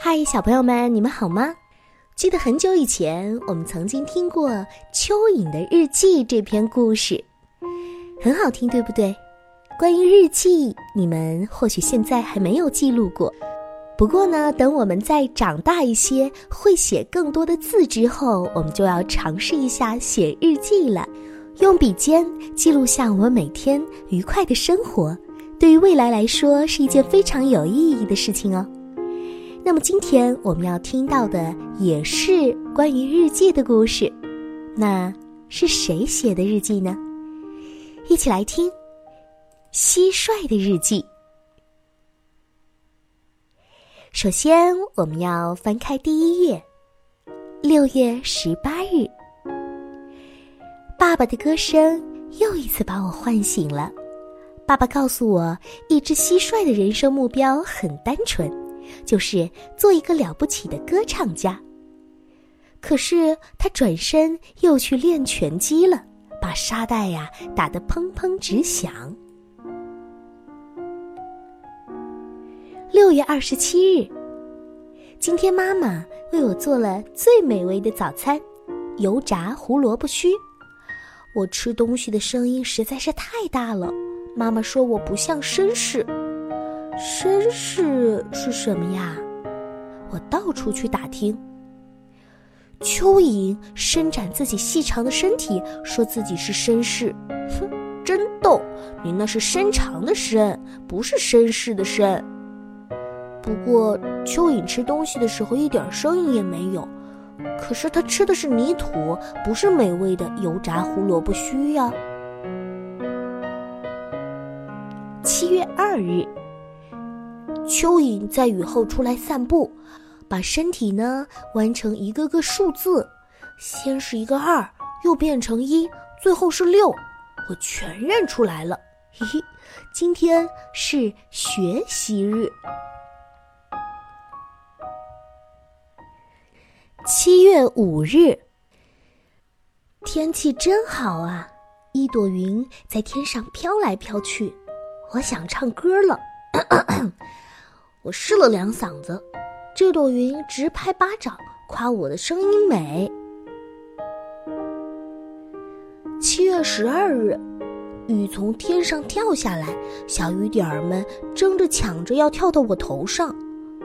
嗨，小朋友们，你们好吗？记得很久以前，我们曾经听过《蚯蚓的日记》这篇故事，很好听，对不对？关于日记，你们或许现在还没有记录过。不过呢，等我们再长大一些，会写更多的字之后，我们就要尝试一下写日记了。用笔尖记录下我们每天愉快的生活，对于未来来说是一件非常有意义的事情哦。那么今天我们要听到的也是关于日记的故事，那是谁写的日记呢？一起来听《蟋蟀的日记》。首先，我们要翻开第一页，六月十八日，爸爸的歌声又一次把我唤醒了。爸爸告诉我，一只蟋蟀的人生目标很单纯。就是做一个了不起的歌唱家。可是他转身又去练拳击了，把沙袋呀打得砰砰直响。六月二十七日，今天妈妈为我做了最美味的早餐——油炸胡萝卜须。我吃东西的声音实在是太大了，妈妈说我不像绅士。绅士是什么呀？我到处去打听。蚯蚓伸展自己细长的身体，说自己是绅士。哼，真逗！你那是伸长的伸，不是绅士的绅。不过蚯蚓吃东西的时候一点声音也没有，可是它吃的是泥土，不是美味的油炸胡萝卜须呀。七月二日。蚯蚓在雨后出来散步，把身体呢弯成一个个数字，先是一个二，又变成一，最后是六，我全认出来了。嘿嘿，今天是学习日。七月五日，天气真好啊，一朵云在天上飘来飘去，我想唱歌了。咳咳咳我试了两嗓子，这朵云直拍巴掌，夸我的声音美。七月十二日，雨从天上跳下来，小雨点儿们争着抢着要跳到我头上，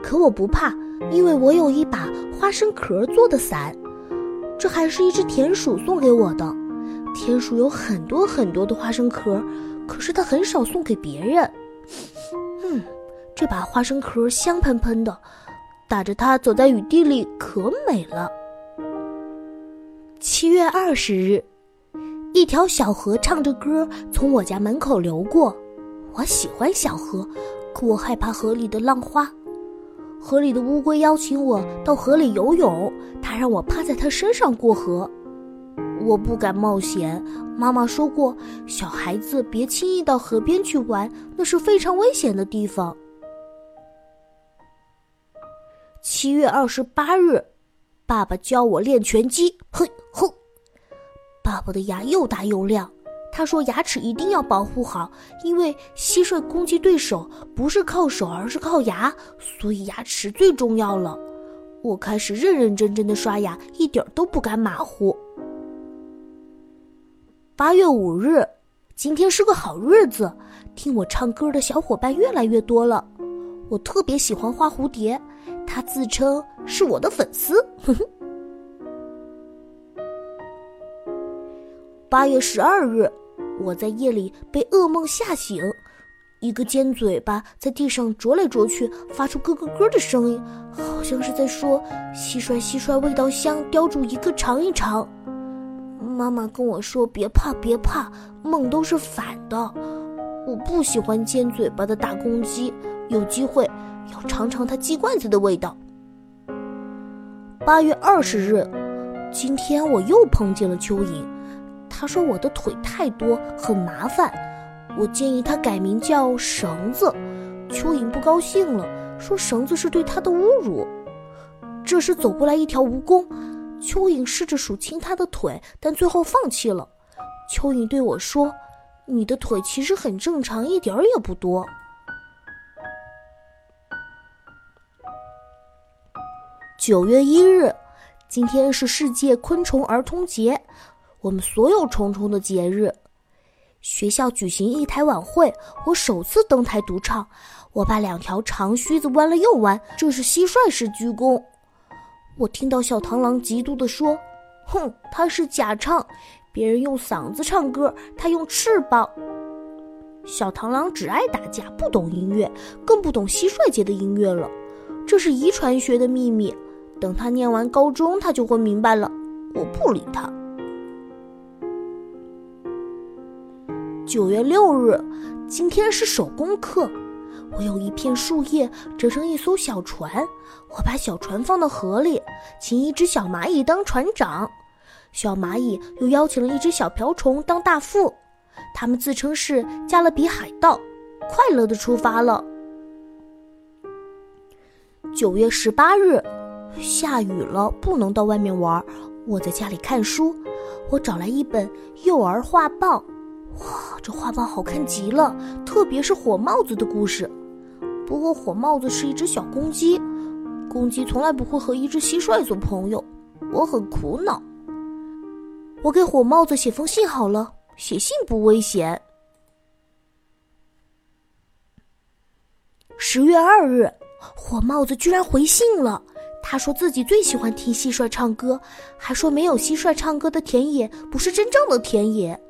可我不怕，因为我有一把花生壳做的伞，这还是一只田鼠送给我的。田鼠有很多很多的花生壳，可是它很少送给别人。这把花生壳香喷喷的，打着它走在雨地里可美了。七月二十日，一条小河唱着歌从我家门口流过。我喜欢小河，可我害怕河里的浪花。河里的乌龟邀请我到河里游泳，它让我趴在它身上过河。我不敢冒险，妈妈说过，小孩子别轻易到河边去玩，那是非常危险的地方。七月二十八日，爸爸教我练拳击。嘿吼！爸爸的牙又大又亮。他说牙齿一定要保护好，因为蟋蟀攻击对手不是靠手，而是靠牙，所以牙齿最重要了。我开始认认真真的刷牙，一点都不敢马虎。八月五日，今天是个好日子，听我唱歌的小伙伴越来越多了。我特别喜欢花蝴蝶。他自称是我的粉丝。八月十二日，我在夜里被噩梦吓醒，一个尖嘴巴在地上啄来啄去，发出咯咯咯的声音，好像是在说：“蟋蟀，蟋蟀，味道香，叼住一个尝一尝。”妈妈跟我说：“别怕，别怕，梦都是反的。”我不喜欢尖嘴巴的大公鸡，有机会。要尝尝它鸡冠子的味道。八月二十日，今天我又碰见了蚯蚓，他说我的腿太多，很麻烦。我建议他改名叫绳子，蚯蚓不高兴了，说绳子是对他的侮辱。这时走过来一条蜈蚣，蚯蚓试着数清它的腿，但最后放弃了。蚯蚓对我说：“你的腿其实很正常，一点儿也不多。”九月一日，今天是世界昆虫儿童节，我们所有虫虫的节日。学校举行一台晚会，我首次登台独唱。我把两条长须子弯了又弯，这是蟋蟀式鞠躬。我听到小螳螂嫉妒地说：“哼，他是假唱，别人用嗓子唱歌，他用翅膀。”小螳螂只爱打架，不懂音乐，更不懂蟋蟀节的音乐了。这是遗传学的秘密。等他念完高中，他就会明白了。我不理他。九月六日，今天是手工课。我用一片树叶折成一艘小船，我把小船放到河里，请一只小蚂蚁当船长。小蚂蚁又邀请了一只小瓢虫当大副，他们自称是加勒比海盗，快乐的出发了。九月十八日，下雨了，不能到外面玩。我在家里看书，我找来一本幼儿画报，哇，这画报好看极了，特别是火帽子的故事。不过火帽子是一只小公鸡，公鸡从来不会和一只蟋蟀做朋友，我很苦恼。我给火帽子写封信好了，写信不危险。十月二日，火帽子居然回信了，他说自己最喜欢听蟋蟀唱歌，还说没有蟋蟀唱歌的田野不是真正的田野。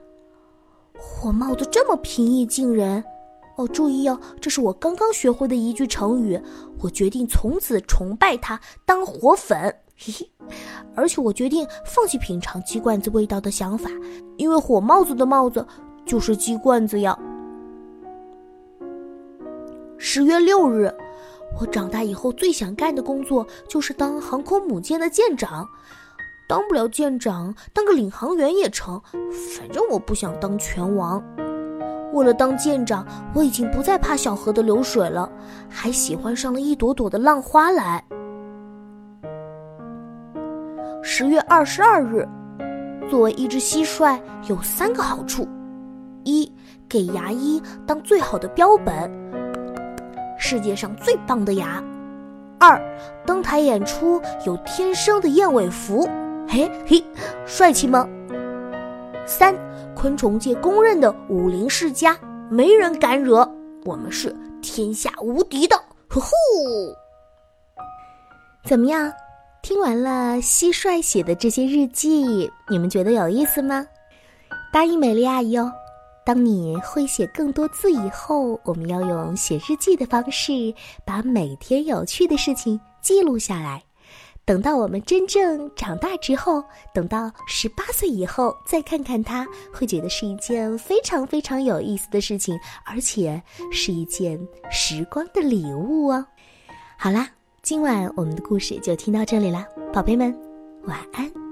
火帽子这么平易近人。哦，注意哦，这是我刚刚学会的一句成语。我决定从此崇拜它，当火粉。嘿嘿，而且我决定放弃品尝鸡冠子味道的想法，因为火帽子的帽子就是鸡冠子呀。十月六日，我长大以后最想干的工作就是当航空母舰的舰长。当不了舰长，当个领航员也成，反正我不想当拳王。为了当舰长，我已经不再怕小河的流水了，还喜欢上了一朵朵的浪花来。十月二十二日，作为一只蟋蟀，有三个好处：一，给牙医当最好的标本，世界上最棒的牙；二，登台演出有天生的燕尾服，嘿嘿，帅气吗？三。昆虫界公认的武林世家，没人敢惹，我们是天下无敌的。呼呼，怎么样？听完了蟋蟀写的这些日记，你们觉得有意思吗？答应美丽阿姨哦，当你会写更多字以后，我们要用写日记的方式，把每天有趣的事情记录下来。等到我们真正长大之后，等到十八岁以后再看看它，会觉得是一件非常非常有意思的事情，而且是一件时光的礼物哦。好啦，今晚我们的故事就听到这里啦，宝贝们，晚安。